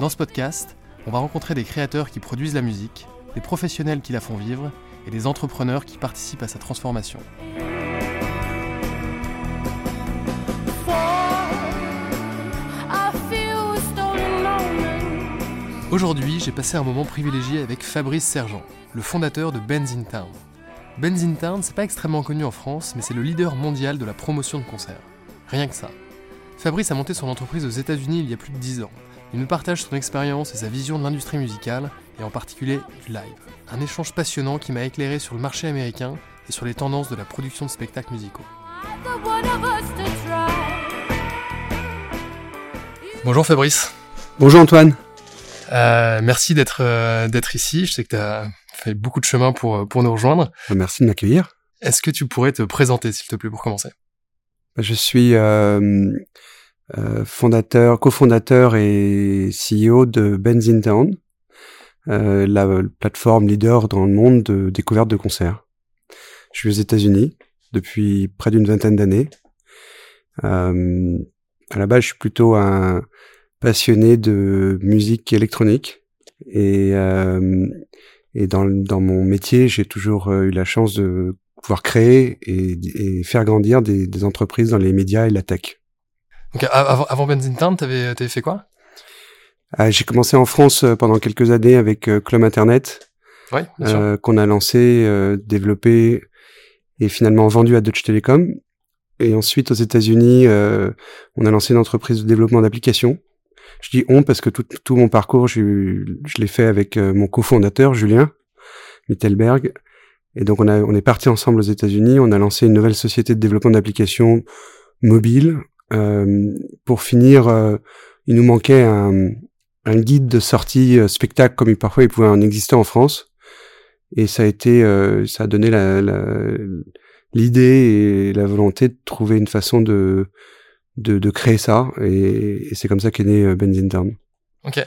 Dans ce podcast, on va rencontrer des créateurs qui produisent la musique, des professionnels qui la font vivre et des entrepreneurs qui participent à sa transformation. Aujourd'hui, j'ai passé un moment privilégié avec Fabrice Sergent, le fondateur de Benz in Town. Benz in Town, c'est pas extrêmement connu en France, mais c'est le leader mondial de la promotion de concerts. Rien que ça. Fabrice a monté son entreprise aux États-Unis il y a plus de 10 ans. Il nous partage son expérience et sa vision de l'industrie musicale, et en particulier du live. Un échange passionnant qui m'a éclairé sur le marché américain et sur les tendances de la production de spectacles musicaux. Bonjour Fabrice. Bonjour Antoine. Euh, merci d'être euh, d'être ici. Je sais que tu as fait beaucoup de chemin pour, pour nous rejoindre. Merci de m'accueillir. Est-ce que tu pourrais te présenter, s'il te plaît, pour commencer? Je suis euh, euh, fondateur, cofondateur et CEO de Benzin Town, euh, la plateforme leader dans le monde de découverte de concerts. Je suis aux États-Unis depuis près d'une vingtaine d'années. Euh, à la base, je suis plutôt un passionné de musique électronique et, euh, et dans, dans mon métier, j'ai toujours euh, eu la chance de pouvoir créer et, et faire grandir des, des entreprises dans les médias et la tech. Donc, avant, avant Benzin tu avais, fait quoi? Euh, j'ai commencé en France euh, pendant quelques années avec euh, Club Internet, euh, qu'on a lancé, euh, développé et finalement vendu à Deutsche Telekom. Et ensuite, aux États-Unis, euh, on a lancé une entreprise de développement d'applications. Je dis on parce que tout, tout mon parcours, je, je l'ai fait avec mon cofondateur, Julien Mittelberg. Et donc, on, a, on est parti ensemble aux États-Unis. On a lancé une nouvelle société de développement d'applications mobiles. Euh, pour finir, euh, il nous manquait un, un guide de sortie euh, spectacle comme il, parfois il pouvait en exister en France. Et ça a été, ça a donné la, la- l'idée et la volonté de trouver une façon de de, de créer ça. Et, c'est comme ça qu'est né Benzin Town. Ok.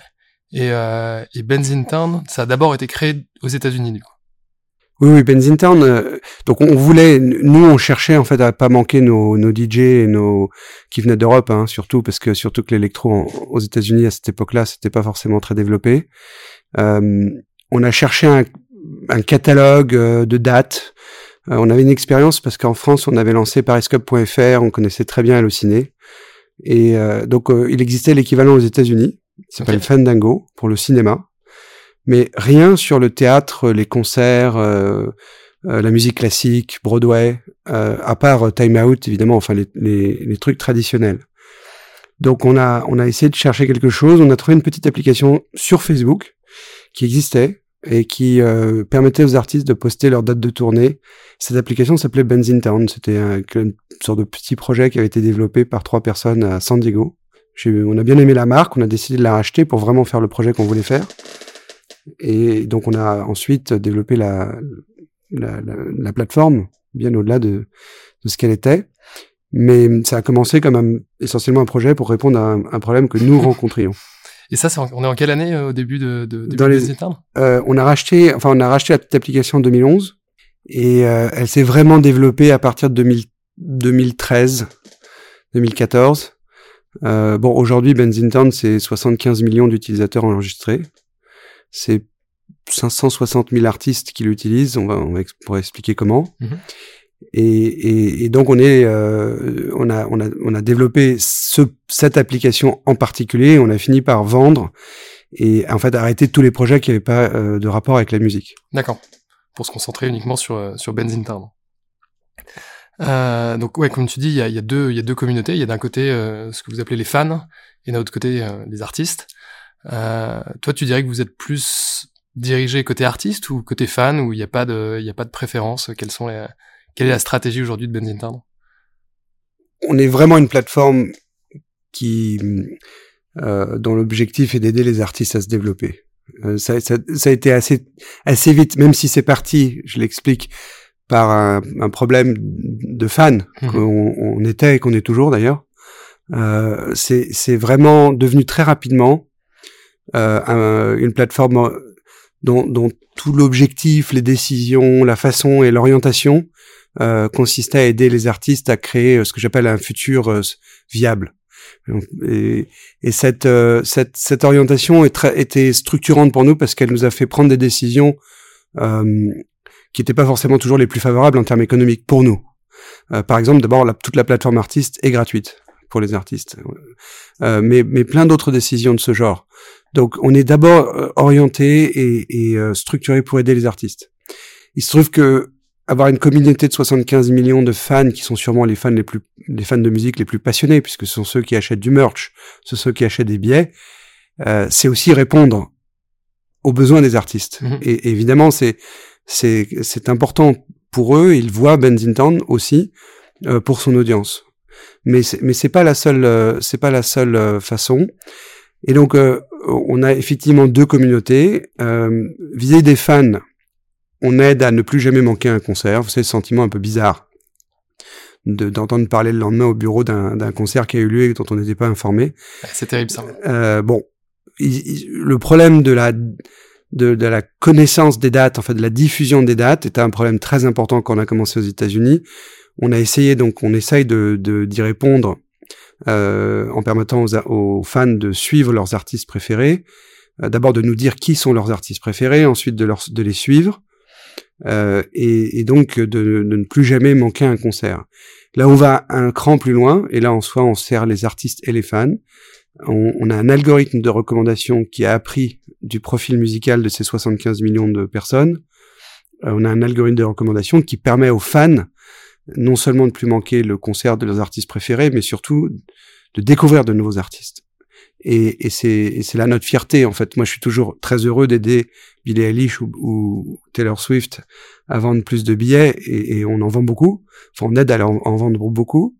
Et, euh, et Benzin ça a d'abord été créé aux États-Unis. Oui, oui, Benzin Town. euh, donc on voulait, nous on cherchait en fait à pas manquer nos, nos DJ et nos qui venaient d'Europe, hein, surtout parce que surtout que l'électro aux États-Unis à cette époque-là, c'était pas forcément très développé. Euh, on a cherché un, un catalogue euh, de dates. Euh, on avait une expérience parce qu'en France, on avait lancé Pariscope.fr, on connaissait très bien Allociné. Et euh, donc, euh, il existait l'équivalent aux États-Unis, qui s'appelle. Fandango, pour le cinéma. Mais rien sur le théâtre, les concerts, euh, euh, la musique classique, Broadway, euh, à part euh, Time Out, évidemment, enfin les, les, les trucs traditionnels. Donc on a, on a essayé de chercher quelque chose, on a trouvé une petite application sur Facebook qui existait et qui euh, permettait aux artistes de poster leur date de tournée. Cette application s'appelait Benzin Town, c'était un- une sorte de petit projet qui avait été développé par trois personnes à San Diego. On a bien aimé la marque, on a décidé de la racheter pour vraiment faire le projet qu'on voulait faire. Et donc on a ensuite développé la, la, la, la plateforme bien au-delà de, de ce qu'elle était. Mais ça a commencé comme un- essentiellement un projet pour répondre à un, un problème que nous rencontrions. Et ça, c'est en- on est en quelle année euh, au début de, de, début Dans les- Euh, on a racheté, enfin on a racheté la petite application en 2011 et euh, elle s'est vraiment développée à partir de 2000 2013, 2014. Euh, bon, aujourd'hui, Benzin Town, c'est 75 millions d'utilisateurs enregistrés. C'est 560 000 artistes qui l'utilisent. On va, on va pourra expliquer comment. Mhm. Et, et, et donc on est, euh, on a, on a, on a développé ce, cette application en particulier. On a fini par vendre et en fait arrêter tous les projets qui n'avaient pas euh, de rapport avec la musique. D'accord. Pour se concentrer uniquement sur euh, sur Benzin Town. Euh, donc ouais, comme tu dis, il y a, y a deux il y a deux communautés. Il y a d'un côté euh, ce que vous appelez les fans et d'un autre côté euh, les artistes. Euh, toi, tu dirais que vous êtes plus dirigé côté artiste ou côté fan où il n'y a pas de il y a pas de préférence? Quelles sont les quelle est la stratégie aujourd'hui de Benzin Town On est vraiment une plateforme qui euh, dont l'objectif est d'aider les artistes à se développer. Euh, ça, ça, ça, a été assez assez vite, même si c'est parti, je l'explique, par un, un, problème de fans mmh. qu'on on était et qu'on est toujours d'ailleurs. Euh, c'est vraiment devenu très rapidement un, une plateforme dont, dont tout l'objectif, les décisions, la façon et l'orientation euh, consistait à aider les artistes à créer euh, ce que j'appelle un futur euh, viable. Et, et cette, euh, cette, cette orientation est était structurante pour nous parce qu'elle nous a fait prendre des décisions euh, qui n'étaient pas forcément toujours les plus favorables en termes économiques pour nous. Euh, par exemple, d'abord, toute la plateforme artiste est gratuite pour les artistes, euh, mais, mais plein d'autres décisions de ce genre. Donc, on est d'abord euh, orienté et, et euh, structuré pour aider les artistes. Il se trouve que avoir une communauté de 75 millions de fans qui sont sûrement les fans les plus les fans de musique les plus passionnés puisque ce sont ceux qui achètent du merch, ce sont ceux qui achètent des billets, euh, c'est aussi répondre aux besoins des artistes. Mmh. Et, et, évidemment, c'est c'est c'est important pour eux, ils voient Benzin aussi euh, pour son audience. Mais c'est, mais c'est pas la seule euh, c'est pas la seule euh, façon. Et donc euh, on a effectivement deux communautés euh, vis des fans on aide à ne plus jamais manquer un concert. Vous savez, ce sentiment un peu bizarre de, d'entendre parler le lendemain au bureau d'un, d'un concert qui a eu lieu et dont on n'était pas informé. C'est terrible ça. Euh, bon, il, il, le problème de la de, de, la connaissance des dates, en fait, de la diffusion des dates, était un problème très important quand on a commencé aux États-Unis. On a essayé, donc, on essaye de, d'y répondre euh, en permettant aux, aux, fans de suivre leurs artistes préférés. Euh, d'abord de nous dire qui sont leurs artistes préférés, ensuite de, leur, de les suivre euh, et, et, donc de, de, ne plus jamais manquer un concert. Là, on va un cran plus loin, et là, en soi, on sert les artistes et les fans. On, on, a un algorithme de recommandation qui a appris du profil musical de ces 75 millions de personnes. Euh, on a un algorithme de recommandation qui permet aux fans non seulement de plus manquer le concert de leurs artistes préférés, mais surtout de découvrir de nouveaux artistes. Et, et c'est là notre fierté, en fait. Moi, je suis toujours très heureux d'aider Billie Eilish ou, Taylor Swift à vendre plus de billets, et, et on en vend beaucoup. Enfin, on aide à en, en, vendre beaucoup.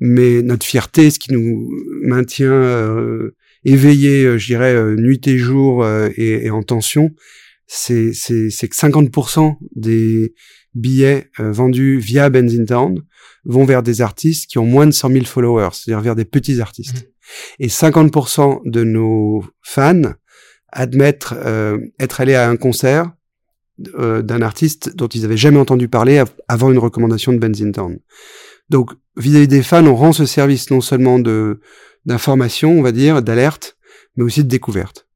Mais notre fierté, ce qui nous maintient euh, éveillés, euh, je dirais, euh, nuit et jour euh, et, et, en tension, c'est que 50% des billets euh, vendus via Benzin Town vont vers des artistes qui ont moins de 100 000 followers, c'est-à-dire vers des petits artistes. Mmh. Et 50% de nos fans admettent euh, être allés à un concert euh, d'un artiste dont ils avaient jamais entendu parler avant une recommandation de Benzin Town. Donc, vis-à-vis des fans, on rend ce service non seulement de d'information, on va dire, d'alerte, mais aussi de découverte.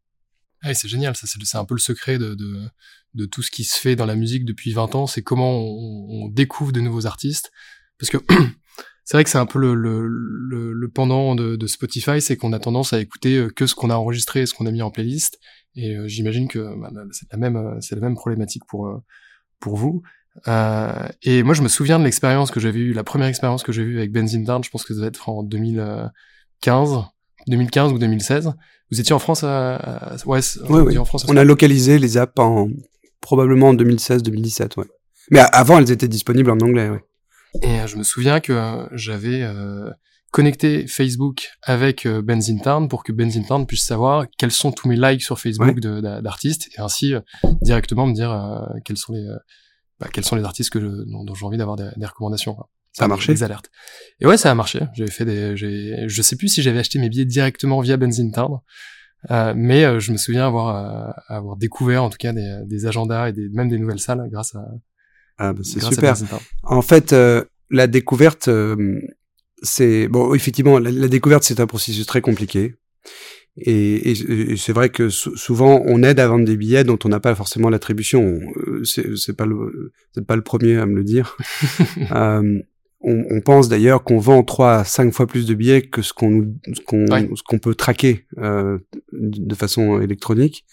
Ah, c'est génial, ça c'est un peu le secret de, de, de, tout ce qui se fait dans la musique depuis 20 ans, c'est comment on, on, découvre de nouveaux artistes. Parce que c'est vrai que c'est un peu le, le, le, le pendant de, de Spotify, c'est qu'on a tendance à écouter euh, que ce qu'on a enregistré, ce qu'on a mis en playlist. Et euh, j'imagine que bah, c'est la même, euh, c'est la même problématique pour pour vous. Euh, et moi, je me souviens de l'expérience que j'avais eue, la première expérience que j'ai eue avec Benzin Down. Je pense que ça devait être en 2015, 2015 ou 2016. Vous étiez en France à, à ouais, oui, oui. en France. On a localisé les apps en probablement en 2016-2017, ouais. Mais avant, elles étaient disponibles en anglais, ouais. Et euh, je me souviens que euh, j'avais euh, connecté Facebook avec euh, Benzin Town pour que Benzin Town puisse savoir quels sont tous mes likes sur Facebook ouais. d'artistes et ainsi euh, directement me dire quels sont les bah, quels sont les artistes que je, dont, dont j'ai envie d'avoir des, des, recommandations. Quoi. Ça a marché. Des alertes. Et ouais, ça a marché. J'avais fait des, je sais plus si j'avais acheté mes billets directement via Benzin Town. Euh, mais euh, je me souviens avoir, euh, avoir découvert en tout cas des, des agendas et des, même des nouvelles salles grâce à, ah bah c'est super. En fait, euh, la découverte, euh, c'est bon. Effectivement, la, la découverte c'est un processus très compliqué. Et, et, et c'est vrai que souvent on aide à vendre des billets dont on n'a pas forcément l'attribution. C'est pas le, pas le premier à me le dire. on, on pense d'ailleurs qu'on vend trois à cinq fois plus de billets que ce qu'on Ouais. peut traquer euh, de façon électronique.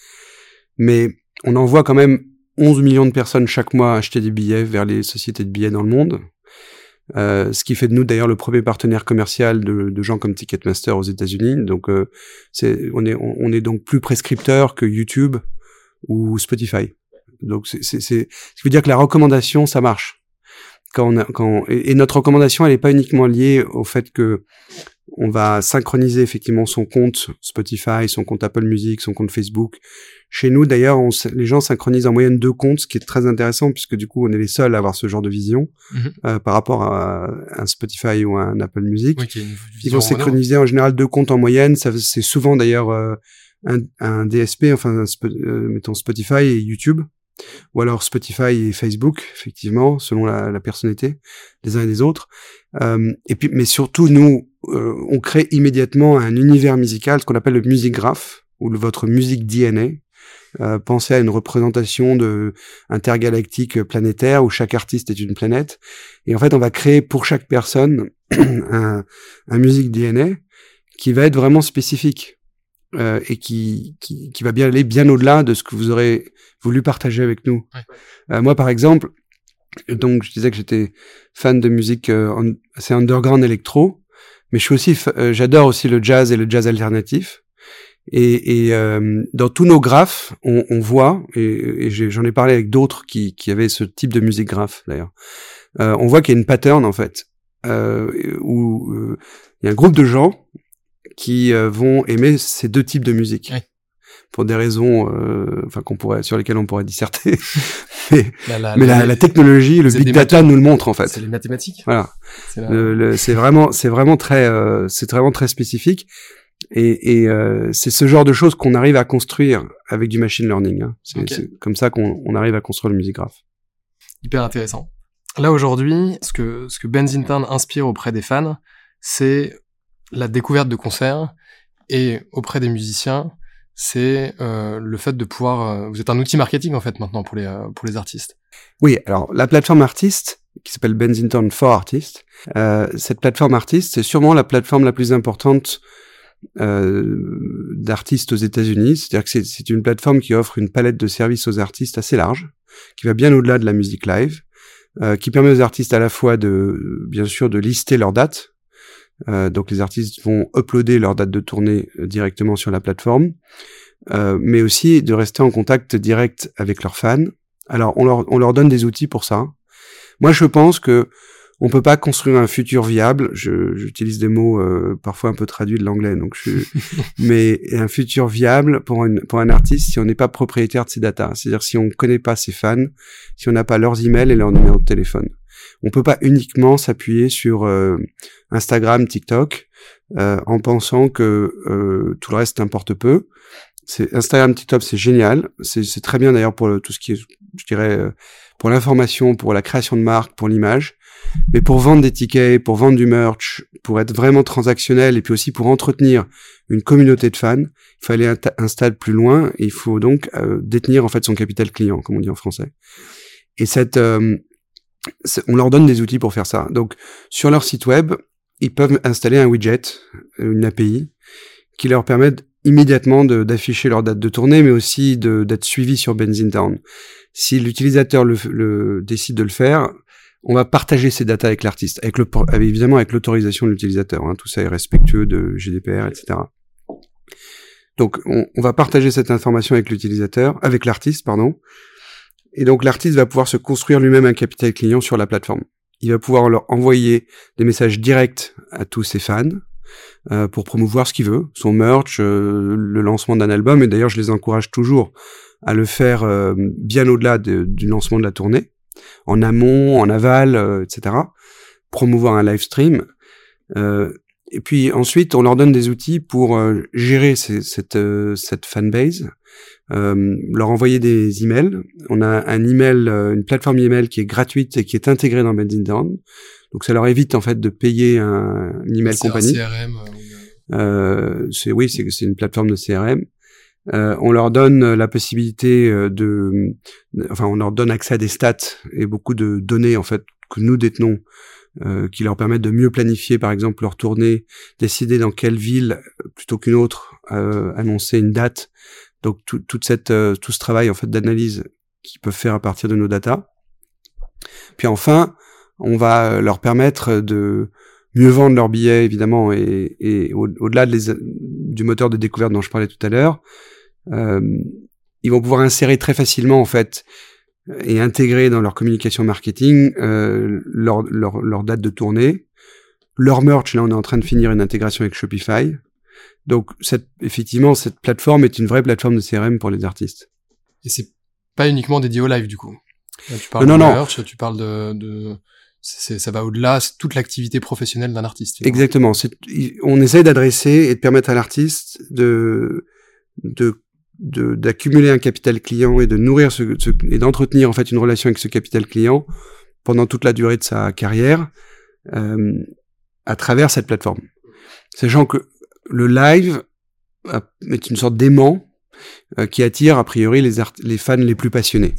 Mais on envoie quand même 11 millions de personnes chaque mois acheter des billets vers les sociétés de billets dans le monde. Euh, ce qui fait de nous d'ailleurs le premier partenaire commercial de, de gens comme Ticketmaster aux États-Unis. Donc euh, on est on, on est donc plus prescripteur que YouTube ou Spotify. Donc c'est ce qui veut dire que la recommandation ça marche. Quand on a, quand et, notre recommandation elle est pas uniquement liée au fait que on va synchroniser effectivement son compte Spotify, son compte Apple Music, son compte Facebook. Chez nous, d'ailleurs, les gens synchronisent en moyenne deux comptes, ce qui est très intéressant puisque du coup, on est les seuls à avoir ce genre de vision Mhm. euh, par rapport à un Spotify ou à un Apple Music. Oui, Ils vont synchroniser en général deux comptes en moyenne. C'est souvent d'ailleurs euh, un, un DSP, enfin, un euh, mettons Spotify et YouTube, ou alors Spotify et Facebook, effectivement, selon la, la personnalité des uns et des autres. Euh, et puis, mais surtout, nous, euh, on crée immédiatement un univers musical, ce qu'on appelle le music graph ou votre musique DNA. Euh, pensez à une représentation de intergalactique planétaire où chaque artiste est une planète. Et en fait, on va créer pour chaque personne un, un musique DNA qui va être vraiment spécifique euh, et qui, qui, qui va bien aller bien au-delà de ce que vous aurez voulu partager avec nous. Ouais. Euh, moi, par exemple, donc je disais que j'étais fan de musique euh, assez underground électro, mais je suis aussi, euh, j'adore aussi le jazz et le jazz alternatif. Et, et euh, dans tous nos graphes, on, on voit, et, et j'en ai parlé avec d'autres qui, qui avaient ce type de musique graphe d'ailleurs, euh, on voit qu'il y a une pattern en fait, euh, où euh, il y a un groupe de gens qui euh, vont aimer ces deux types de musique. Ouais. Pour des raisons, euh, enfin qu'on pourrait, sur lesquelles on pourrait disserter, mais, La- la- mais la, technologie, le big data nous le montre en fait. C'est les mathématiques. Voilà. C'est vraiment, c'est vraiment très, euh, c'est vraiment très spécifique. Et, et euh, c'est ce genre de choses qu'on arrive à construire avec du machine learning. hein. C'est comme ça qu'on on arrive à construire le music graph. hyper intéressant. Là aujourd'hui, ce que ce que Benzintern inspire auprès des fans, c'est la découverte de concerts et auprès des musiciens, c'est euh, le fait de pouvoir. euh, vous êtes un outil marketing en fait maintenant pour les euh, pour les artistes. Oui, alors la plateforme artiste qui s'appelle Benzington for Artists, euh, cette plateforme artiste, c'est sûrement la plateforme la plus importante euh, d'artistes aux États-Unis. C'est-à-dire que c'est- c'est une plateforme qui offre une palette de services aux artistes assez large, qui va bien au-delà de la musique live, euh, qui permet aux artistes à la fois de, bien sûr, de lister leurs dates. Euh, donc les artistes vont uploader leur date de tournée euh, directement sur la plateforme, euh, mais aussi de rester en contact direct avec leurs fans. Alors on leur, on leur donne des outils pour ça. Moi je pense que on peut pas construire un futur viable. J'utilise des mots euh, parfois un peu traduits de l'anglais, donc je, mais un futur viable pour, une, pour un artiste si on n'est pas propriétaire de ses datas. C'est-à-dire si on connaît pas ses fans, si on n'a pas leurs emails et leurs numéros de téléphone. On peut pas uniquement s'appuyer sur euh, Instagram, TikTok, euh, en pensant que euh, tout le reste importe peu. C'est Instagram, TikTok, c'est génial. C'est très bien d'ailleurs pour le- tout ce qui est, je dirais, euh, pour l'information, pour la création de marque, pour l'image. Mais pour vendre des tickets, pour vendre du merch, pour être vraiment transactionnel et puis aussi pour entretenir une communauté de fans, il aller un, un stade plus loin et il faut donc euh, détenir en fait son capital client, comme on dit en français. Et cette, euh, on leur donne des outils pour faire ça. Donc sur leur site web, ils peuvent installer un widget, une API, qui leur permettent immédiatement d'afficher leur date de tournée, mais aussi d'être suivi sur Benzine Town. Si l'utilisateur décide de le faire, on va partager ces datas avec l'artiste, évidemment avec l'autorisation de l'utilisateur. hein. tout ça est respectueux de GDPR, etc. Donc, on, on va partager cette information avec l'utilisateur, avec l'artiste, pardon. Et donc, l'artiste va pouvoir se construire lui-même un capital client sur la plateforme. Il va pouvoir leur envoyer des messages directs à tous ses fans euh, pour promouvoir ce qu'il veut, son merch, euh, le lancement d'un album. Et d'ailleurs, je les encourage toujours à le faire euh, bien au-delà de- du lancement de la tournée, en amont, en aval, etc. Promouvoir un live stream. Et puis ensuite, on leur donne des outils pour gérer cette, cette fanbase, euh, leur envoyer des emails. On a un email, euh, une plateforme email qui est gratuite et qui est intégrée dans Benzine Down. Donc ça leur évite en fait de payer un, une email compagnie. CRM. euh, euh, c'est oui, c'est c'est une plateforme de CRM. Euh, on leur donne la possibilité de, enfin, on leur donne accès à des stats et beaucoup de données en fait que nous détenons euh, qui leur permettent de mieux planifier, par exemple, leur tournée, décider dans quelle ville plutôt qu'une autre, euh, annoncer une date. Donc tout, toute cette, euh, tout ce travail en fait d'analyse qu'ils peuvent faire à partir de nos datas. Puis enfin, on va leur permettre de mieux vendre leurs billets évidemment et, au-delà de du moteur de découverte dont je parlais tout à l'heure, euh, ils vont pouvoir insérer très facilement en fait et intégrer dans leur communication marketing euh, leur, leur, leur, date de tournée, leur merch. Là, on est en train de finir une intégration avec Shopify. Donc, cette, effectivement, cette plateforme est une vraie plateforme de CRM pour les artistes. Et c'est pas uniquement dédié au live, du coup. tu parles non, de non, merch, tu parles de, de... ça va au-delà, c'est toute l'activité professionnelle d'un artiste. Exactement. On essaie d'adresser et de permettre à l'artiste de de d'accumuler un capital client et de nourrir ce, et d'entretenir en fait une relation avec ce capital client pendant toute la durée de sa carrière euh, à travers cette plateforme. Sachant que le live est une sorte d'aimant euh, qui attire a priori les, les fans les plus passionnés,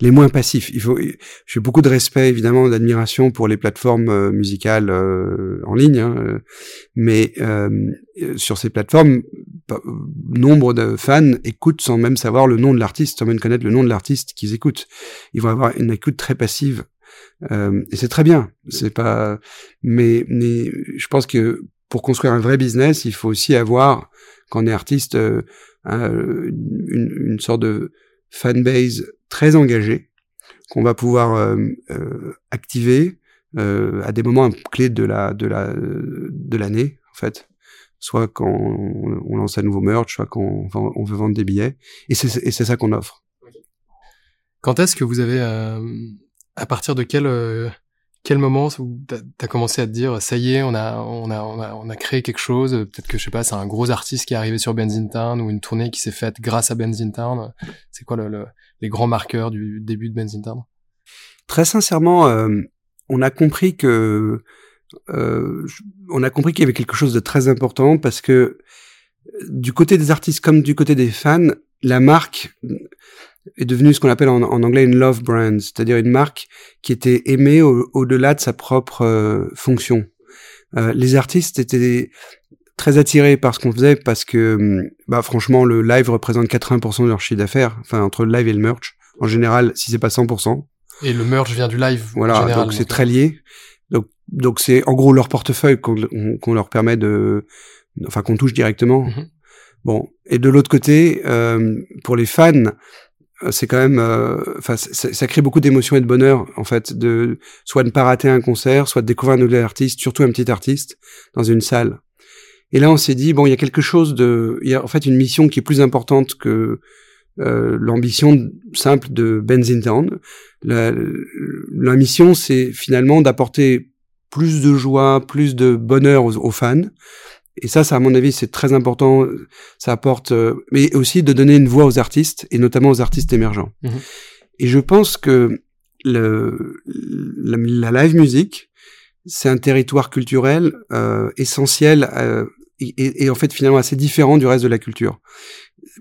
les moins passifs. Il faut, j'ai beaucoup de respect évidemment, d'admiration pour les plateformes euh, musicales euh, en ligne, hein, mais sur ces plateformes, nombre de fans écoutent sans même savoir le nom de l'artiste, sans même connaître le nom de l'artiste qu'ils écoutent. Ils vont avoir une écoute très passive. et c'est très bien. C'est pas, mais, mais je pense que pour construire un vrai business, il faut aussi avoir, quand on est artiste, euh, une, une, sorte de fanbase très engagée qu'on va pouvoir euh, euh, activer à des moments clés de la de la de l'année en fait soit quand on, lance un nouveau merch, soit quand on, veut vendre des billets. Et c'est ça qu'on offre. Quand est-ce que vous avez, à partir de quel, quel moment t'as as commencé à te dire ça y est on a on a on a on a créé quelque chose. Peut-être que je sais pas c'est un gros artiste qui est arrivé sur Benzin Town ou une tournée qui s'est faite grâce à Benzin Town c'est quoi le, les grands marqueurs du début de Benzin Town très sincèrement euh, on a compris que euh, on a compris qu'il y avait quelque chose de très important parce que du côté des artistes comme du côté des fans la marque est devenu ce qu'on appelle en, anglais une love brand, c'est-à-dire une marque qui était aimée au-delà de sa propre euh, fonction. Euh, les artistes étaient très attirés par ce qu'on faisait parce que, hum, bah, franchement, le live représente 80% de leur chiffre d'affaires, enfin entre le live et le merch. En général, si c'est pas 100%. Et le merch vient du live. Voilà, donc c'est très lié. Donc, donc c'est en gros leur portefeuille qu'on leur permet de, enfin qu'on touche directement. Mm-hmm. Bon, et de l'autre côté, euh, pour les fans, euh, c'est quand même, euh, enfin, ça crée beaucoup d'émotions et de bonheur en fait, de soit ne pas rater un concert, soit de découvrir un nouvel artiste, surtout un petit artiste dans une salle. Et là, on s'est dit bon, il y a quelque chose de, il y a en fait une mission qui est plus importante que euh, l'ambition simple de Benzin Town. La, la mission, c'est finalement d'apporter plus de joie, plus de bonheur aux fans, et ça, ça à mon avis, c'est très important. Ça apporte, euh, mais aussi de donner une voix aux artistes et notamment aux artistes émergents. Mhm. Et je pense que le, la, live music, c'est un territoire culturel euh, essentiel euh, et, et, en fait finalement assez différent du reste de la culture.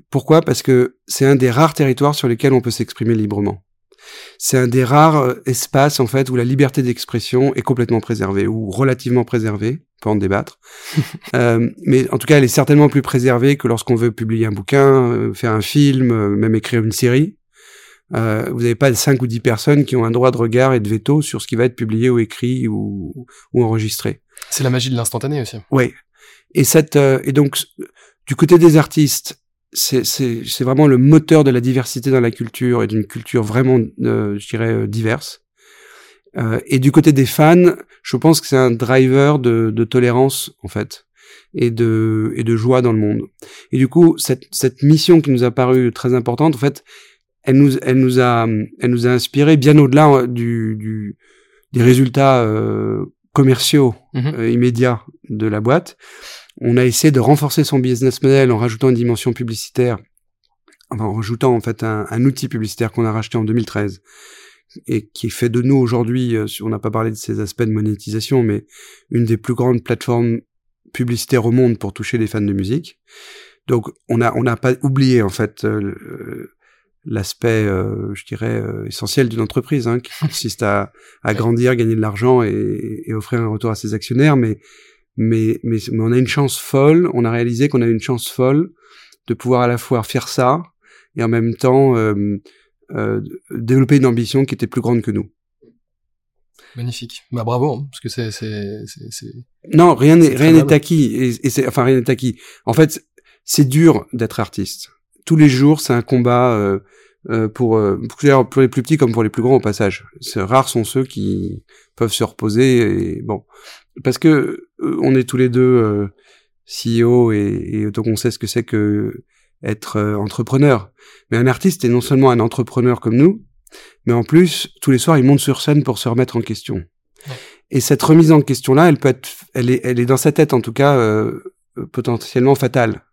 Pourquoi? Parce que c'est un des rares territoires sur lesquels on peut s'exprimer librement c'est un des rares euh, espaces en fait où la liberté d'expression est complètement préservée ou relativement préservée. On peut en débattre, euh, mais en tout cas, elle est certainement plus préservée que lorsqu'on veut publier un bouquin, euh, faire un film, euh, même écrire une série. Euh, vous n'avez pas cinq ou dix personnes qui ont un droit de regard et de veto sur ce qui va être publié ou écrit ou, ou enregistré. C'est la magie de l'instantané aussi. Oui. Et cette et donc du côté des artistes, c'est vraiment le moteur de la diversité dans la culture et d'une culture vraiment, euh, je dirais, diverse. Euh, et du côté des fans, je pense que c'est un driver de, de, tolérance en fait et de et de joie dans le monde. Et du coup, cette cette mission qui nous a paru très importante, en fait, elle nous elle nous a elle nous a inspiré bien au-delà euh, du, du des résultats euh, commerciaux mmh immédiats de la boîte. On a essayé de renforcer son business model en rajoutant une dimension publicitaire, enfin, en rajoutant en fait un, outil publicitaire qu'on a racheté en 2013 et qui fait de nous aujourd'hui, euh, on n'a pas parlé de ces aspects de monétisation, mais une des plus grandes plateformes publicitaires au monde pour toucher les fans de musique. Donc on a on n'a pas oublié en fait euh, l'aspect, euh, je dirais, euh, essentiel d'une entreprise, hein, qui consiste à, à grandir, gagner de l'argent et, et, offrir un retour à ses actionnaires. Mais, mais, mais, mais on a une chance folle. On a réalisé qu'on a une chance folle de pouvoir à la fois faire ça et en même temps euh, développer une ambition qui était plus grande que nous. Magnifique. Bah bravo, hein, parce que c'est c'est c'est. Non, rien n'est rien n'est acquis et, et c'est enfin rien n'est acquis. En fait, c'est dur d'être artiste. Tous les jours, c'est un combat euh, euh, pour, euh, pour les plus petits comme pour les plus grands au passage. C'est rares sont ceux qui peuvent se reposer et bon parce que euh, on est tous les deux euh, CEO et, et donc on sait ce que c'est que être euh, entrepreneur. Mais un artiste est non seulement un entrepreneur comme nous, mais en plus tous les soirs il monte sur scène pour se remettre en question. Ouais. Et cette remise en question là, elle peut être, elle est, elle est dans sa tête en tout cas euh, potentiellement fatale.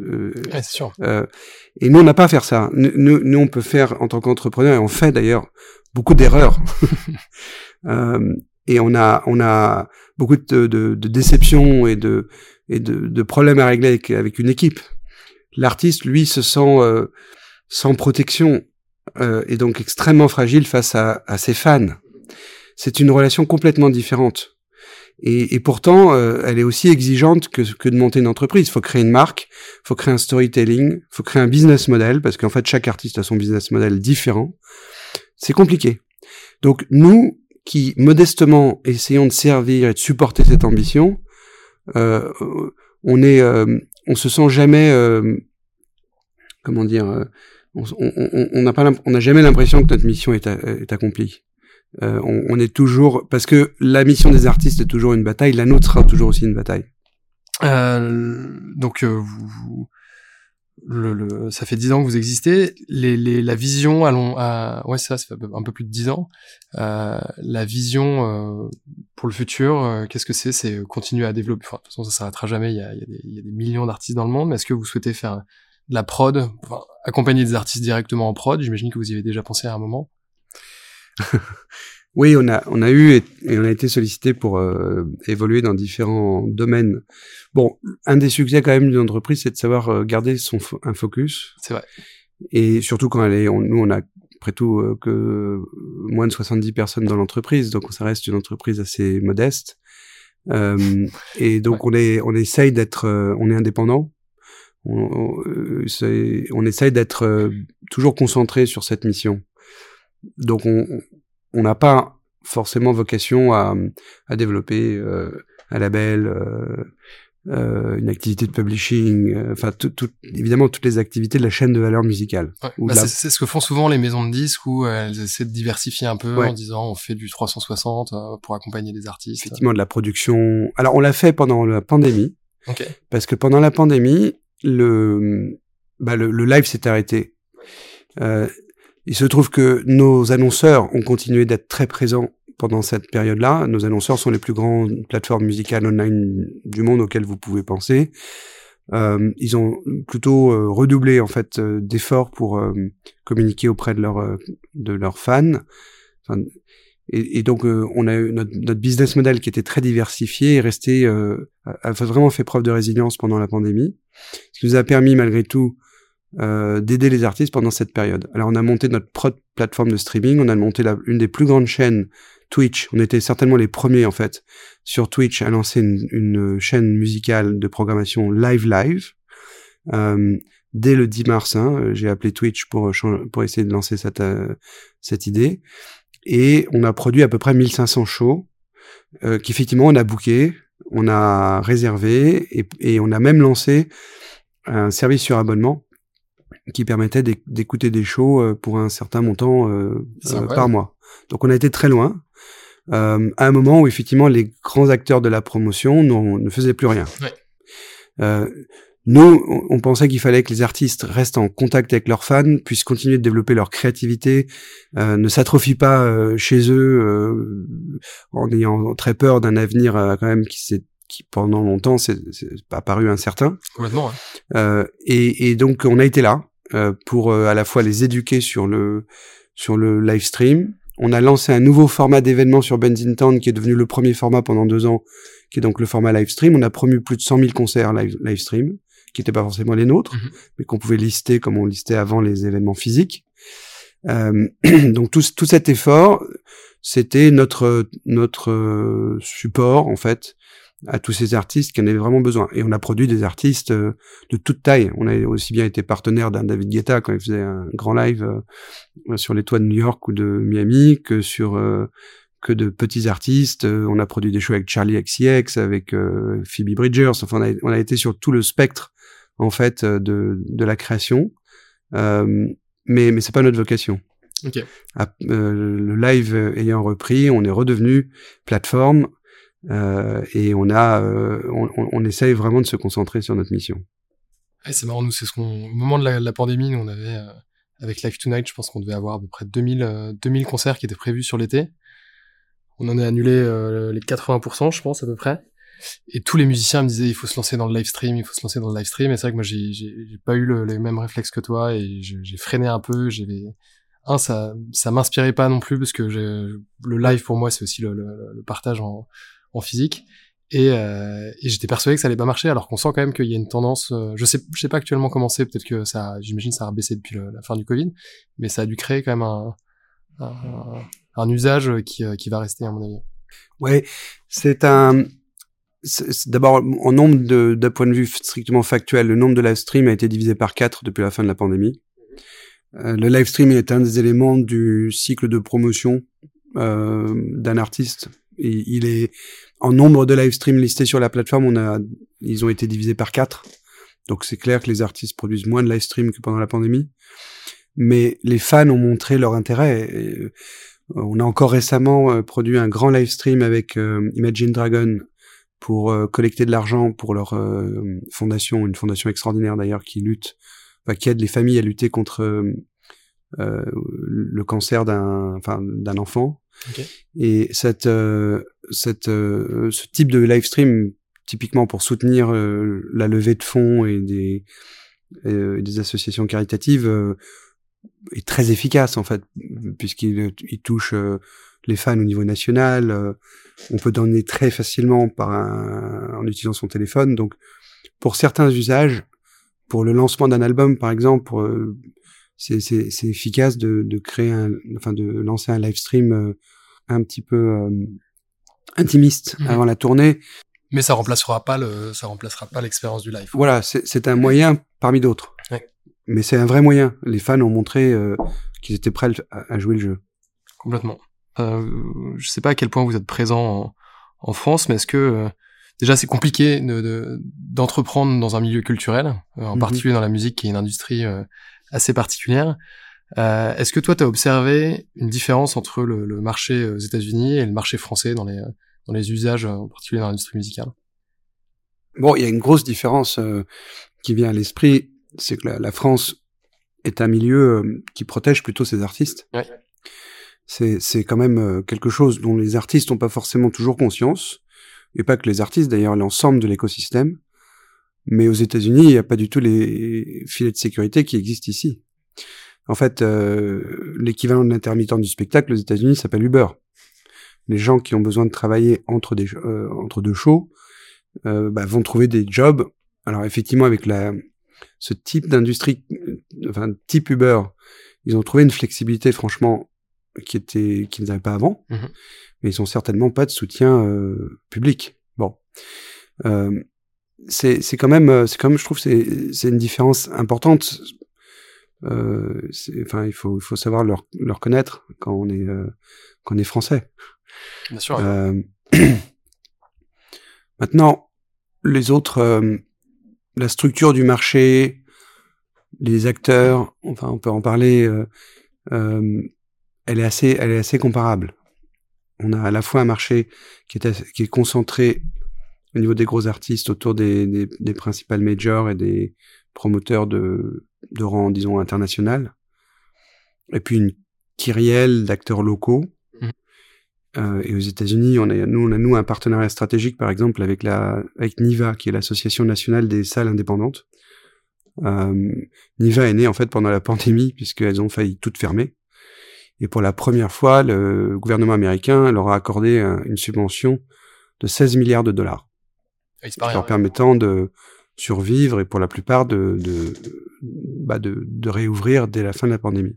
Euh, ouais, c'est sûr. Euh, et nous, on n'a pas à faire ça. Nous, nous, on peut faire en tant qu'entrepreneur, et on fait d'ailleurs beaucoup d'erreurs. euh, et on a, on a beaucoup de, de, de déceptions et de, et de, de, problèmes à régler avec, avec une équipe. L'artiste, lui, se sent euh, sans protection euh, et donc extrêmement fragile face à, à ses fans. C'est une relation complètement différente. Et, et pourtant, euh, elle est aussi exigeante que, que de monter une entreprise. Il faut créer une marque, il faut créer un storytelling, il faut créer un business model, parce qu'en fait, chaque artiste a son business model différent. C'est compliqué. Donc, nous, qui modestement essayons de servir et de supporter cette ambition, euh, on est, euh, on se sent jamais, euh, comment dire, euh, on n'a pas, on n'a jamais l'impression que notre mission est, accomplie. Euh, on, on, est toujours parce que la mission des artistes est toujours une bataille, la nôtre sera toujours aussi une bataille. Euh, donc euh, vous, le, le, ça fait dix ans que vous existez. Les, les, la vision, allons, à, ouais ça, ça fait un peu plus de dix ans. Euh, la vision pour le futur, qu'est-ce que c'est? C'est continuer à développer. De toute façon, ça s'arrêtera jamais. Il y a, il y a, des, il y a des millions d'artistes dans le monde. Mais est-ce que vous souhaitez faire de la prod, enfin, accompagner des artistes directement en prod? J'imagine que vous y avez déjà pensé à un moment. oui, on a, on a eu et, et on a été sollicité pour euh, évoluer dans différents domaines. Bon, un des succès quand même d'une entreprise, c'est de savoir euh, garder son un focus. C'est vrai. Et surtout quand elle est, on, nous on a après tout euh, que moins de 70 personnes dans l'entreprise, donc ça reste une entreprise assez modeste. Euh, et donc ouais. on est, on essaye d'être, euh, on est indépendant. On, on, on essaye d'être toujours concentré sur cette mission. Donc on n'a pas forcément vocation à, à développer euh, un label, euh, euh, une activité de publishing, euh, enfin tout, tout, évidemment toutes les activités de la chaîne de valeur musicale. Ouais, bah la... C'est ce que font souvent les maisons de disques où elles essaient de diversifier un peu ouais. en disant on fait du 360 euh, pour accompagner des artistes. Effectivement de la production. Alors on l'a fait pendant la pandémie. Okay. Parce que pendant la pandémie, le, bah, le, le live s'est arrêté. Euh, il se trouve que nos annonceurs ont continué d'être très présents pendant cette période-là. Nos annonceurs sont les plus grandes plateformes musicales online du monde auxquelles vous pouvez penser. Euh, ils ont plutôt euh, redoublé en fait euh, d'efforts pour euh, communiquer auprès de leurs de leurs fans. Et, donc on a eu notre, notre, business model qui était très diversifié et resté a, a, vraiment fait preuve de résilience pendant la pandémie, ce qui nous a permis malgré tout euh, d'aider les artistes pendant cette période. Alors on a monté notre plateforme de streaming, on a monté la, une des plus grandes chaînes Twitch. On était certainement les premiers en fait sur Twitch à lancer une, chaîne musicale de programmation live live. Euh, dès le 10 mars, hein, j'ai appelé Twitch pour pour essayer de lancer cette euh, cette idée. Et on a produit à peu près 1500 shows euh, qu'effectivement on a booké, on a réservé et on a même lancé un service sur abonnement qui permettait d'écouter des shows euh, pour un certain montant euh, euh, par mois. Donc on a été très loin. Euh, à un moment où effectivement les grands acteurs de la promotion ne faisaient plus rien. Ouais. Euh, nous, on pensait qu'il fallait que les artistes restent en contact avec leurs fans, puissent continuer de développer leur créativité, euh, ne s'atrophient pas euh, chez eux en ayant très peur d'un avenir quand même qui s'est qui pendant longtemps c'est apparu incertain. Complètement. Ouais. et, et donc on a été là. Euh, pour euh, à la fois les éduquer sur le sur le live stream. On a lancé un nouveau format d'événement sur Benzington qui est devenu le premier format pendant deux ans, qui est donc le format live stream. On a promu plus de 100 000 concerts live, live stream, qui n'étaient pas forcément les nôtres, Mhm. mais qu'on pouvait lister comme on listait avant les événements physiques. Euh, donc tout, tout cet effort, c'était notre notre euh, support en fait à tous ces artistes qui en avaient vraiment besoin. Et on a produit des artistes euh, de toute taille. On a aussi bien été partenaire d'un David Guetta quand il faisait un grand live euh, sur les toits de New York ou de Miami, que sur euh, que de petits artistes. On a produit des shows avec Charlie XCX, avec Phoebe Bridgers. Enfin, on a, on a été sur tout le spectre en fait de de la création. Euh, mais mais c'est pas notre vocation. Ok. Euh, le live ayant repris, on est redevenu plateforme euh, et on a, euh, on, essaye vraiment de se concentrer sur notre mission. C'est marrant, nous, c'est ce qu'on. Au moment de la, pandémie, nous, on avait, euh, avec Live Tonight, je pense qu'on devait avoir à peu près 2000, euh, 2000 concerts qui étaient prévus sur l'été. On en a annulé les 80%, je pense, à peu près. Et tous les musiciens me disaient, il faut se lancer dans le live stream, il faut se lancer dans le live stream. Et c'est vrai que moi, j'ai, j'ai, pas eu le, les mêmes réflexes que toi et j'ai freiné un peu. J'avais, un, ça, ça m'inspirait pas non plus parce que le live pour moi, c'est aussi le, le, le partage en, en physique. Et, euh, et j'étais persuadé que ça allait pas marcher, alors qu'on sent quand même qu'il y a une tendance. euh, je sais, je sais pas actuellement comment c'est. Peut-être que ça, j'imagine, ça a baissé depuis la fin du Covid, mais ça a dû créer quand même un, un, usage qui, euh, qui va rester à mon avis. Ouais, c'est un. D'abord, en nombre d'un point de vue strictement factuel, le nombre de live streams a été divisé par 4 depuis la fin de la pandémie. Le live stream est un des éléments du cycle de promotion d'un artiste. Il est en nombre de live streams listés sur la plateforme, on a, ils ont été divisés par 4. Donc c'est clair que les artistes produisent moins de live streams que pendant la pandémie. Mais les fans ont montré leur intérêt. Euh, on a encore récemment euh, produit un grand live stream avec euh, Imagine Dragon pour collecter de l'argent pour leur fondation, une fondation extraordinaire d'ailleurs qui lutte, qui aide les familles à lutter contre le cancer d'un enfant. Et cette, euh, cette, euh, ce type de live stream, typiquement pour soutenir euh, la levée de fonds et des, euh, des associations caritatives, est très efficace en fait, puisqu'il il touche les fans au niveau national. euh, on peut donner très facilement par un, en utilisant son téléphone. Donc, pour certains usages, pour le lancement d'un album, par exemple, pour, euh, c'est efficace de, de créer un, enfin de lancer un live stream euh, un petit peu euh, intimiste Mhm. avant la tournée. Mais ça remplacera pas le, ça remplacera pas l'expérience du live. Voilà, c'est un moyen parmi d'autres. Ouais. Mais c'est un vrai moyen. Les fans ont montré euh, qu'ils étaient prêts à, à jouer le jeu. Complètement. Euh, je sais pas à quel point vous êtes présent en, en France, mais est-ce que euh, déjà c'est compliqué de- de- d'entreprendre dans un milieu culturel, en Mhm. particulier dans la musique, qui est une industrie assez particulière. Euh, est-ce que toi, tu as observé une différence entre le, le marché aux États-Unis et le marché français dans les dans les usages, en particulier dans l'industrie musicale? Bon, il y a une grosse différence euh, qui vient à l'esprit, c'est que la, la France est un milieu euh, qui protège plutôt ses artistes. Ouais. C'est c'est quand même euh, quelque chose dont les artistes n'ont pas forcément toujours conscience, et pas que les artistes, d'ailleurs, l'ensemble de l'écosystème. Mais aux États-Unis, il n'y a pas du tout les filets de sécurité qui existent ici. En fait, euh, l'équivalent de l'intermittent du spectacle aux États-Unis s'appelle Uber. Les gens qui ont besoin de travailler entre, des, euh, entre deux shows euh, bah, vont trouver des jobs. Alors effectivement, avec la, ce type d'industrie, euh, enfin type Uber, ils ont trouvé une flexibilité franchement qui était qu'ils n'avaient pas avant, Mhm. mais ils ont certainement pas de soutien euh, public. Bon, euh, c'est c'est quand même euh, c'est quand même je trouve c'est c'est une différence importante. Euh, enfin il faut il faut savoir le, le reconnaître quand on est euh, quand on est français. Bien sûr. Euh, Maintenant, les autres, euh, la structure du marché, les acteurs, enfin, on peut en parler. euh, elle est assez, elle est assez comparable. On a à la fois un marché qui est, assez- qui est concentré au niveau des gros artistes autour des, des, des principales majors et des promoteurs de, de rang, disons, international. Et puis une kyrielle d'acteurs locaux. Euh, et aux États-Unis, on a, nous, on a nous un partenariat stratégique, par exemple, avec la, avec NIVA, qui est l'association nationale des salles indépendantes. Euh, NIVA est née en fait pendant la pandémie, puisqu'elles ont failli toutes fermer. Et pour la première fois, le gouvernement américain leur a accordé un- une subvention de 16 milliards de dollars, Se parie, leur permettant de, survivre et pour la plupart de, de, bah de, de réouvrir dès la fin de la pandémie.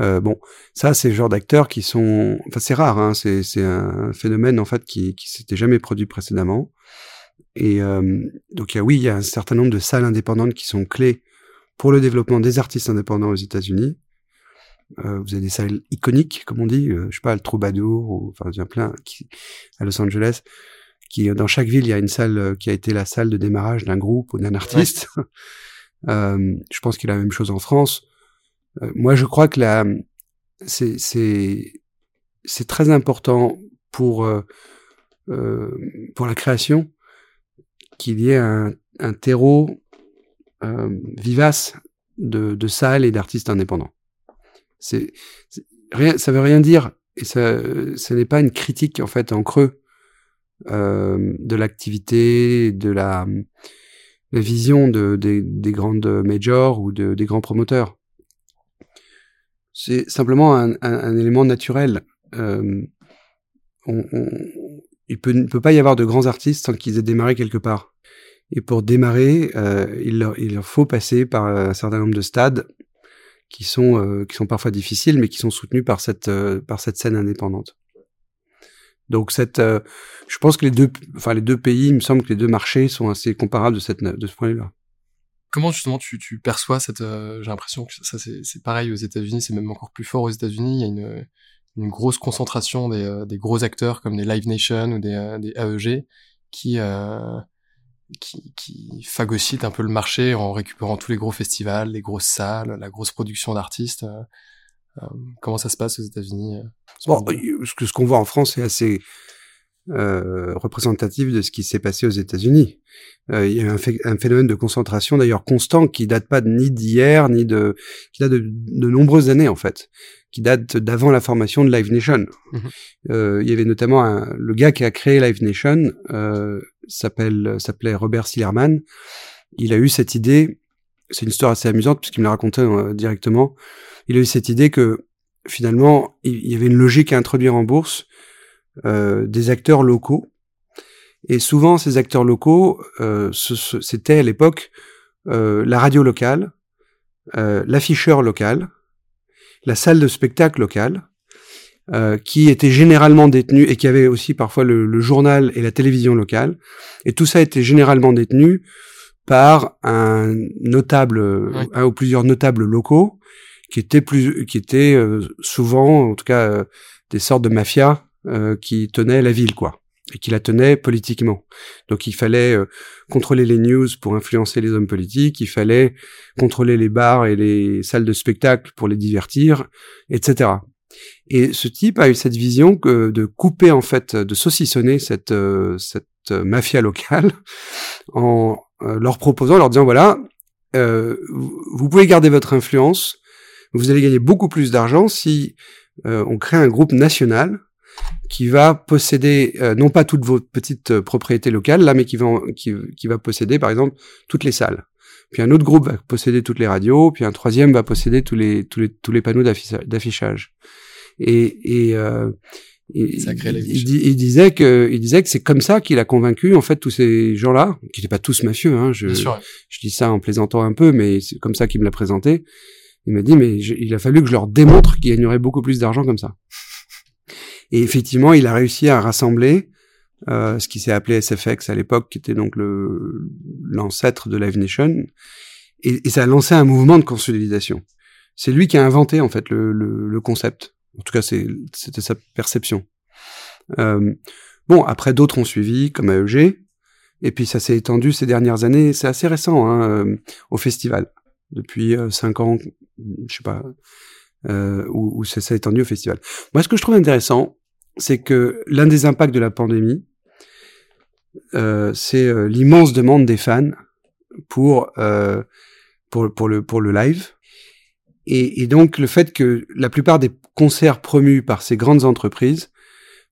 Euh, bon, ça, c'est le genre d'acteurs qui sont, enfin, c'est rare, hein, c'est, un phénomène en fait qui, qui s'était jamais produit précédemment. Et euh, donc, il y a, oui, il y a un certain nombre de salles indépendantes qui sont clés pour le développement des artistes indépendants aux États-Unis. Euh, vous avez des salles iconiques, comme on dit, je sais pas, le Troubadour, ou, enfin, il y en a plein qui, à Los Angeles, qui dans chaque ville, il y a une salle euh, qui a été la salle de démarrage d'un groupe ou d'un artiste. euh, je pense qu'il y a la même chose en France. Euh, moi, je crois que la, c'est, c'est, c'est très important pour, euh, pour la création qu'il y ait un, un terreau vivace de, de salles et d'artistes indépendants. C'est, rien, ça veut rien dire et ça, ce n'est pas une critique en fait en creux euh, de l'activité, de la, la vision de, des, des grandes majors ou de, des grands promoteurs. C'est simplement un, un, un, élément naturel. Euh, on, on, il peut, ne peut pas y avoir de grands artistes sans qu'ils aient démarré quelque part. Et pour démarrer, euh, il, leur, il leur faut passer par un certain nombre de stades qui sont euh, qui sont parfois difficiles, mais qui sont soutenus par cette euh, par cette scène indépendante. Donc cette, euh, je pense que les deux, enfin les deux pays, il me semble que les deux marchés sont assez comparables de cette de ce point de vue-là. Comment justement tu, tu perçois cette, euh, j'ai l'impression que ça c'est pareil aux États-Unis, c'est même encore plus fort aux États-Unis. Il y a une une grosse concentration des, euh, des gros acteurs comme des Live Nation ou des, des AEG qui qui, qui phagocytent un peu le marché en récupérant tous les gros festivals, les grosses salles, la grosse production d'artistes. Euh, comment ça se passe aux États-Unis euh, Bon, ce que ce qu'on voit en France est assez euh, représentatif de ce qui s'est passé aux États-Unis. Euh, il y a un, un, phénomène de concentration d'ailleurs constant qui date pas ni d'hier ni de qui date de, de, nombreuses années en fait, qui date d'avant la formation de Live Nation. Mm -hmm. il y avait notamment un, le gars qui a créé Live Nation s'appelle s'appelait Robert Sillerman. Il a eu cette idée. C'est une histoire assez amusante puisqu'il me l'a raconté directement il a eu cette idée que finalement, il y avait une logique à introduire en bourse euh, des acteurs locaux. Et souvent, ces acteurs locaux, euh, c'était à l'époque euh, la radio locale, euh, l'afficheur local, la salle de spectacle locale, euh, qui était généralement détenu et qui avait aussi parfois le, le, journal et la télévision locale. Et tout ça était généralement détenu par un notable, oui. un ou plusieurs notables locaux qui étaient plus, qui étaient euh, souvent, en tout cas, euh, des sortes de mafias euh, qui tenaient la ville, quoi, et qui la tenaient politiquement. Donc il fallait contrôler les news pour influencer les hommes politiques, il fallait contrôler les bars et les salles de spectacle pour les divertir, etc. Et ce type a eu cette vision que de couper en fait, de saucissonner cette cette mafia locale en leur proposant, leur disant voilà, euh, vous pouvez garder votre influence, vous allez gagner beaucoup plus d'argent si euh, on crée un groupe national qui va posséder euh, non pas toutes vos petites euh, propriétés locales là, mais qui va qui, qui, va posséder par exemple toutes les salles. Puis un autre groupe va posséder toutes les radios, puis un troisième va posséder tous les tous les tous les panneaux d'affichage. Et, et, euh, et il, il, disait que il disait que c'est comme ça qu'il a convaincu en fait tous ces gens-là, qui n'étaient pas tous mafieux. Hein, je, je dis ça en plaisantant un peu, mais c'est comme ça qu'il me l'a présenté il m'a dit, mais je, il a fallu que je leur démontre qu'il gagnerait beaucoup plus d'argent comme ça. Et effectivement, il a réussi à rassembler euh, ce qui s'est appelé SFX à l'époque, qui était donc le l'ancêtre de Live Nation, et, et, ça a lancé un mouvement de consolidation. C'est lui qui a inventé en fait le, le, le concept. En tout cas, c'était sa perception. Euh, bon, après d'autres ont suivi, comme AEG, et puis ça s'est étendu ces dernières années. C'est assez récent hein, euh, au festival depuis euh, cinq ans, je sais pas, euh, où, où ça s'est étendu au festival. Moi, ce que je trouve intéressant, c'est que l'un des impacts de la pandémie, euh, c'est l'immense demande des fans pour, pour, pour, le, pour le live. Et, donc le fait que la plupart des concerts promus par ces grandes entreprises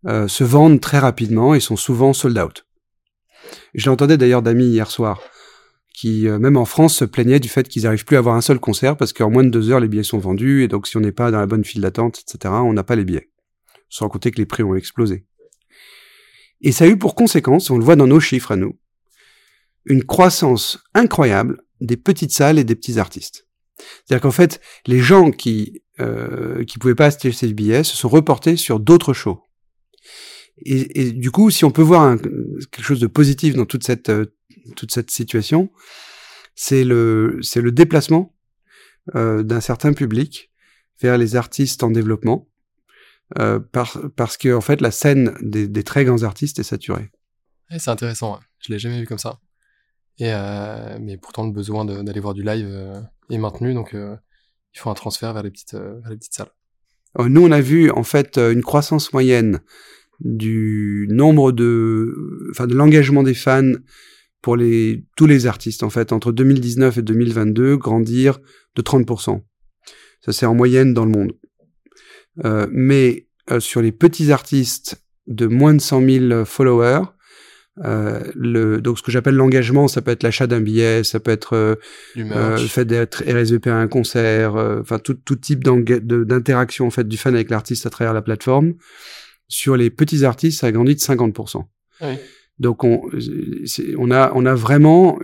euh, se vendent très rapidement et sont souvent sold out. Je l'entendais d'ailleurs d'amis hier soir qui, euh, même en France, se plaignaient du fait qu'ils n'arrivent plus à avoir un seul concert parce qu'en moins de deux heures, les billets sont vendus et donc si on n'est pas dans la bonne file d'attente, etc., on n'a pas les billets. Sans compter que les prix ont explosé. Et ça a eu pour conséquence, on le voit dans nos chiffres à nous, une croissance incroyable des petites salles et des petits artistes. C'est-à-dire qu'en fait, les gens qui euh, qui pouvaient pas acheter ces billets se sont reportés sur d'autres shows. Et, du coup, si on peut voir quelque chose de positif dans toute cette euh, toute cette situation, c'est le c'est le déplacement euh, d'un certain public vers les artistes en développement, euh, par, parce que en fait la scène des, très grands artistes est saturée. c'est intéressant, ouais. je l'ai jamais vu comme ça. Et euh, mais pourtant le besoin d'aller voir du live euh, est maintenu, donc euh, il faut un transfert vers les petites, vers les petites salles. Nous, on a vu en fait une croissance moyenne du nombre de, enfin de l'engagement des fans pour les tous les artistes en fait entre 2019 et 2022 grandir de 30%. Ça c'est en moyenne dans le monde. Euh, mais euh, sur les petits artistes de moins de 100 000 followers, euh, le, donc ce que j'appelle l'engagement, ça peut être l'achat d'un billet, ça peut être euh, euh le fait d'être RSVP à un concert, enfin tout, tout type d'interaction en fait du fan avec l'artiste à travers la plateforme. Sur les petits artistes, ça a grandi de 50%. Oui. Donc on, on a on a vraiment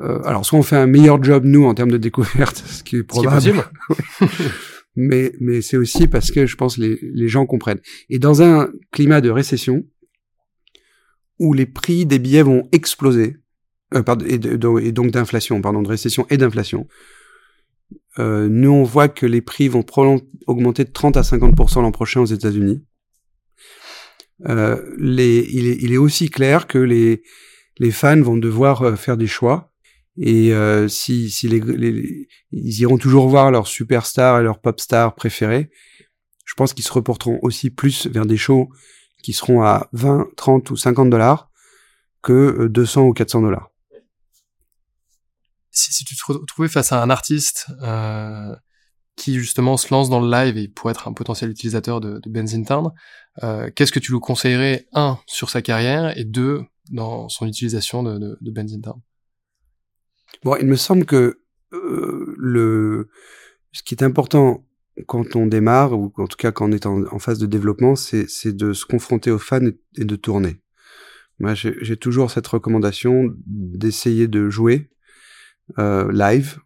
euh, alors soit on fait un meilleur job nous en termes de découverte, ce qui est probable. Ce qui est mais mais c'est aussi parce que je pense les les gens comprennent. Et dans un climat de récession, où les prix des billets vont exploser, euh, pardon, et, donc d'inflation, pardon, de récession et d'inflation. Euh, nous, on voit que les prix vont augmenter de 30 à 50% l'an prochain aux États-Unis. Euh, il, est, il, est, aussi clair que les, les fans vont devoir euh, faire des choix. Et euh, si, si les, les, ils iront toujours voir leurs superstars et leurs pop stars préférés, je pense qu'ils se reporteront aussi plus vers des shows qui seront à 20, 30 ou 50 dollars que 200 euh, ou 400 dollars. Si, si, tu te retrouvais face à un artiste euh, qui justement se lance dans le live et pourrait être un potentiel utilisateur de, de euh, qu'est-ce que tu lui conseillerais, un, sur sa carrière, et deux, dans son utilisation de, de, de Bon, il me semble que euh, le ce qui est important quand on démarre, ou en tout cas quand on est en, phase de développement, c'est de se confronter aux fans et, de tourner. Moi, j'ai toujours cette recommandation d'essayer de jouer euh, live.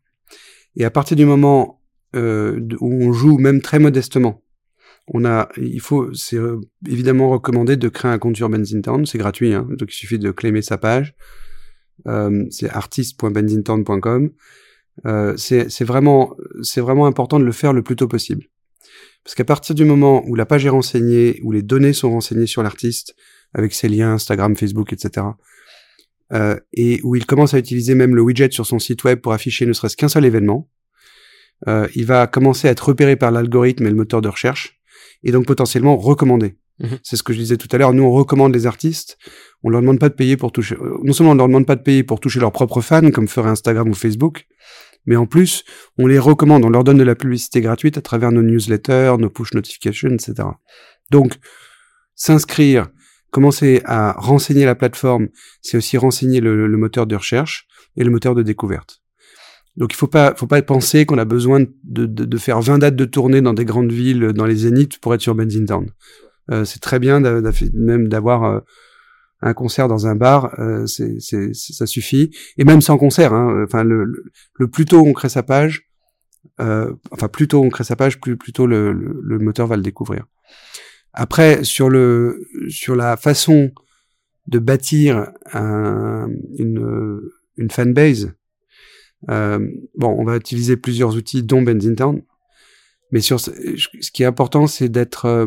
Et à partir du moment euh, où on joue, même très modestement, on a, il faut, c'est euh, évidemment recommandé de créer un compte sur Benzintown, c'est gratuit, hein, donc il suffit de claimer sa page. Euh, c'est artist.benzintown.com. Euh, c'est vraiment, c'est vraiment important de le faire le plus tôt possible. Parce qu'à partir du moment où la page est renseignée, où les données sont renseignées sur l'artiste, avec ses liens Instagram, Facebook, etc., euh, et où il commence à utiliser même le widget sur son site web pour afficher ne serait-ce qu'un seul événement, euh, il va commencer à être repéré par l'algorithme et le moteur de recherche, et donc potentiellement recommandé. Mhm. C'est ce que je disais tout à l'heure. Nous, on recommande les artistes. On leur demande pas de payer pour toucher. Euh, non seulement on leur demande pas de payer pour toucher leurs propres fans, comme ferait Instagram ou Facebook, mais en plus, on les recommande, on leur donne de la publicité gratuite à travers nos newsletters, nos push notifications, etc. Donc, s'inscrire, commencer à renseigner la plateforme, c'est aussi renseigner le, moteur de recherche et le moteur de découverte. Donc il faut pas, faut pas penser qu'on a besoin de, faire 20 dates de tournée dans des grandes villes, dans les zéniths pour être sur Benzin Town. Euh, c'est très bien même d'avoir euh, un concert dans un bar, euh, c'est, ça suffit. Et même sans concert, hein, enfin le, plus tôt on crée sa page, euh, enfin plus tôt on crée sa page, plus, tôt le, moteur va le découvrir. Après sur le sur la façon de bâtir un, une une fanbase, euh, bon on va utiliser plusieurs outils dont Benzin mais sur ce qui est important c'est d'être euh,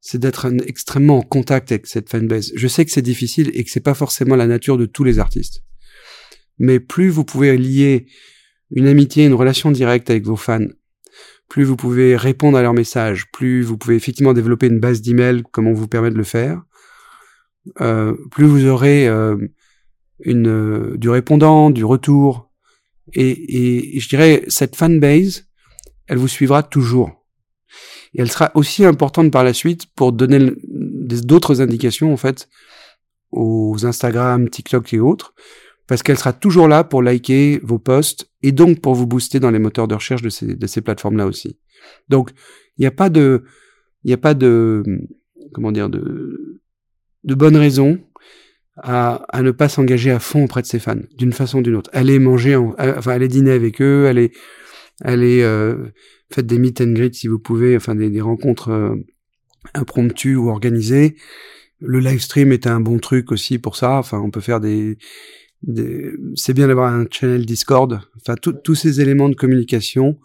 c'est d'être extrêmement en contact avec cette fanbase. Je sais que c'est difficile et que c'est pas forcément la nature de tous les artistes. Mais plus vous pouvez lier une amitié, une relation directe avec vos fans, plus vous pouvez répondre à leurs messages, plus vous pouvez effectivement développer une base d'email comme on vous permet de le faire, euh, plus vous aurez euh, une, euh, du répondant, du retour. Et, et je dirais, cette fanbase, elle vous suivra toujours. Et elle sera aussi importante par la suite pour donner d'autres indications, en fait, aux Instagram, TikTok et autres, parce qu'elle sera toujours là pour liker vos posts et donc pour vous booster dans les moteurs de recherche de ces, plateformes-là aussi. Donc, il n'y a pas de, il n'y a pas de, comment dire, de, de bonne raison à, ne pas s'engager à fond auprès de ses fans, d'une façon ou d'une autre. Allez manger, en, enfin allez dîner avec eux, allez, allez euh, faites des meet and greet si vous pouvez, enfin des, des rencontres euh, impromptues ou organisées. Le live stream est un bon truc aussi pour ça. Enfin, on peut faire des, des... c'est bien d'avoir un channel Discord. Enfin, tous ces éléments de communication,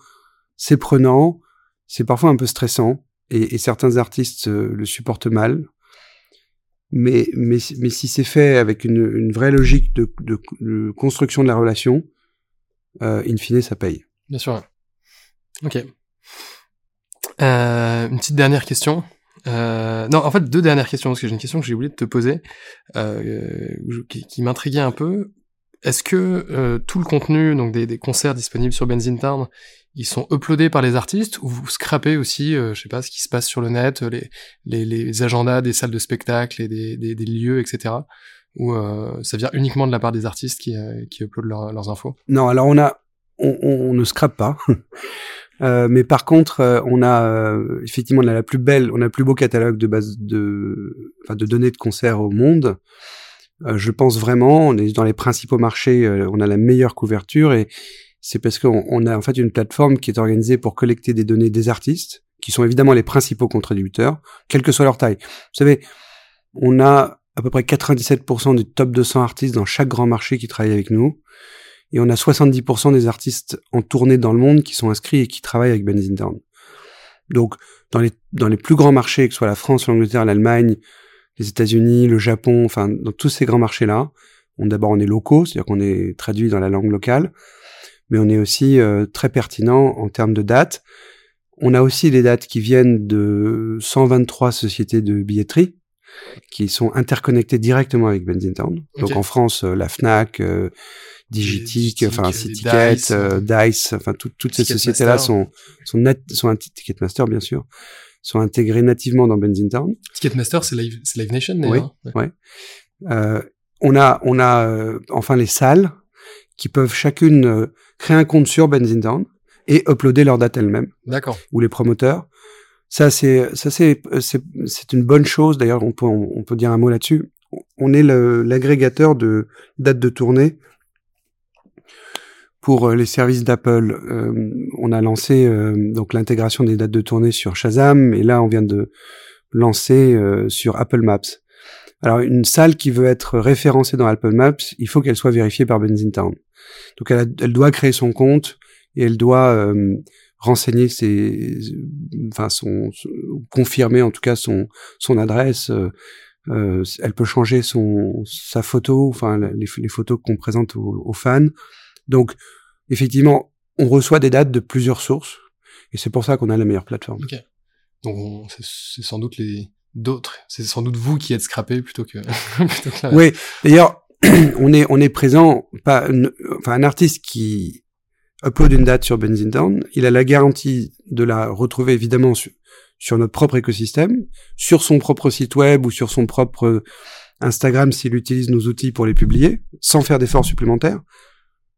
c'est prenant, c'est parfois un peu stressant, et, et certains artistes euh, le supportent mal. Mais, mais, mais si c'est fait avec une, une vraie logique de, de, de construction de la relation, euh, in fine, ça paye. Bien sûr. Ok. Euh, une petite dernière question. Euh, non, en fait, deux dernières questions, parce que j'ai une question que j'ai oublié de te poser, euh, qui, m'intriguait un peu. Est-ce que euh, tout le contenu, donc des, des concerts disponibles sur Benzine Town, ils sont uploadés par les artistes ou vous scrapez aussi, euh, je sais pas, ce qui se passe sur le net, les, les, les agendas des salles de spectacle et des, des, lieux, etc. Ou euh, ça vient uniquement de la part des artistes qui, euh, qui uploadent leurs- leurs infos? Non, alors on a, on, on ne scrape pas. Euh, mais par contre, euh, on a euh, effectivement on a la plus belle, on a le plus beau catalogue de base de, enfin, de données de concerts au monde. Euh, je pense vraiment, on est dans les principaux marchés, euh, on a la meilleure couverture et c'est parce qu'on on a en fait une plateforme qui est organisée pour collecter des données des artistes, qui sont évidemment les principaux contributeurs, quelle que soit leur taille. Vous savez, on a à peu près 97% du top 200 artistes dans chaque grand marché qui travaillent avec nous. Et on a 70% des artistes en tournée dans le monde qui sont inscrits et qui travaillent avec Benzine Town. Donc, dans les, dans les plus grands marchés, que ce soit la France, l'Angleterre, l'Allemagne, les États-Unis, le Japon, enfin, dans tous ces grands marchés-là, on, d'abord, on est locaux, c'est-à-dire qu'on est traduit dans la langue locale, mais on est aussi euh, très pertinent en termes de dates. On a aussi des dates qui viennent de 123 sociétés de billetterie, qui sont interconnectées directement avec Benzine Town. Donc, en France, euh, la FNAC, euh, Digitic, enfin euh, Dice, euh, Dice, enfin tout- toutes ces sociétés-là sont sont net, sont un Ticketmaster bien sûr, sont intégrées nativement dans Benzine Town. Ticketmaster, c'est Live, Live Nation, Oui. d'ailleurs. Ouais. Ouais. Euh, on a on a enfin les salles qui peuvent chacune créer un compte sur Benzine Town et uploader leur date elles-mêmes D'accord. ou les promoteurs. Ça c'est ça c'est c'est une bonne chose. D'ailleurs on peut on, peut dire un mot là-dessus. On est l'agrégateur de dates de tournée pour euh, les services d'Apple. Euh, on a lancé euh, donc l'intégration des dates de tournée sur Shazam et là on vient de lancer euh, sur Apple Maps. Alors une salle qui veut être référencée dans Apple Maps, il faut qu'elle soit vérifiée par Benzine Town. Donc elle, a- elle doit créer son compte et elle doit euh, renseigner ses, enfin son, son- confirmer en tout cas son son adresse. euh, euh, elle peut changer son sa photo, enfin les, les photos qu'on présente aux, aux fans. Donc effectivement, on reçoit des dates de plusieurs sources et c'est pour ça qu'on a la meilleure plateforme. Donc on- c'est c'est sans doute les d'autres, c'est sans doute vous qui êtes scrappé plutôt que plutôt que la- Oui, d'ailleurs, on est on est présent pas enfin un artiste qui upload une date sur Benzine Town, il a la garantie de la retrouver évidemment sur, notre propre écosystème, sur son propre site web ou sur son propre Instagram s'il utilise nos outils pour les publier, sans faire d'efforts supplémentaires.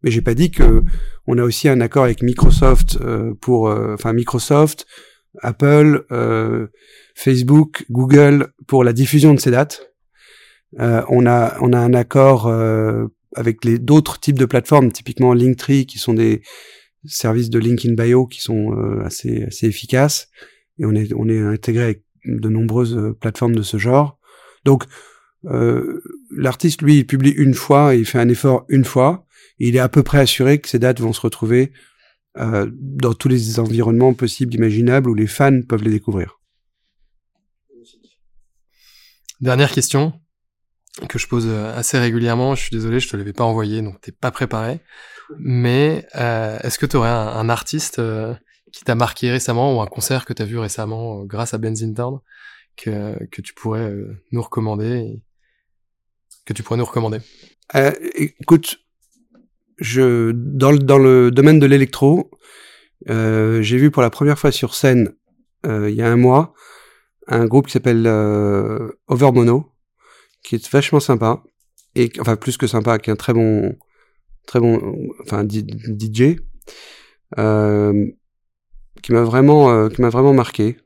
Mais j'ai pas dit que on a aussi un accord avec Microsoft euh, pour, euh, enfin Microsoft, Apple, euh, Facebook, Google pour la diffusion de ces dates. Euh, on a on a un accord euh, avec les d'autres types de plateformes, typiquement Linktree, qui sont des services de link in bio qui sont euh, assez assez efficaces. Et on est on est intégré avec de nombreuses euh, plateformes de ce genre. Donc euh, l'artiste lui il publie une fois, il fait un effort une fois, il est à peu près assuré que ces dates vont se retrouver euh, dans tous les environnements possibles, imaginables, où les fans peuvent les découvrir. Dernière question que je pose euh, assez régulièrement. Je suis désolé, je te l'avais pas envoyé, donc t'es pas préparé. Mais euh, est-ce que tu aurais un, artiste euh, qui t'a marqué récemment ou un concert que t'as vu récemment euh, grâce à Benzine Town que que tu pourrais nous recommander que tu pourrais nous recommander? Écoute, je dans le dans le domaine de l'électro, j'ai vu pour la première fois sur scène il y a un mois un groupe qui s'appelle Overmono, qui est vachement sympa et enfin plus que sympa, qui est un très bon très bon enfin DJ euh, qui m'a vraiment euh, qui m'a vraiment marqué.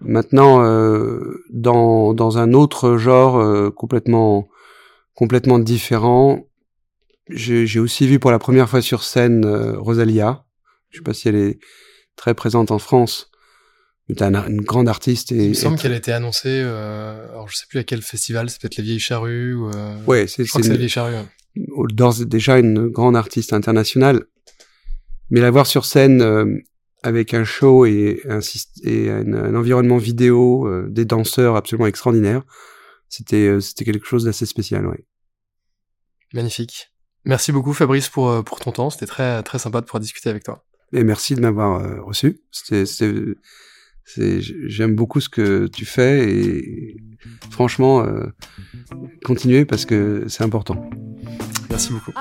Maintenant, euh, dans dans un autre genre euh, complètement complètement différent. J'ai aussi vu pour la première fois sur scène euh, Rosalia. Je sais pas si elle est très présente en France, mais t'es une grande artiste. Et, Il me semble qu'elle a été annoncée. Euh, alors je sais plus à quel festival, c'est peut-être les Vieilles Charrues ou. Euh... Ouais, c'est les Vieilles Charrues. d'ores déjà une grande artiste internationale. Mais la voir sur scène euh, avec un show et un, et un, un environnement vidéo, euh, des danseurs absolument extraordinaires, c'était c'était quelque chose d'assez spécial, ouais. Magnifique. Merci beaucoup Fabrice pour, pour ton temps. C'était très, très sympa de pouvoir discuter avec toi. Et merci de m'avoir reçu. C'était, j'aime beaucoup ce que tu fais et franchement, euh, continuez parce que c'est important. Merci beaucoup.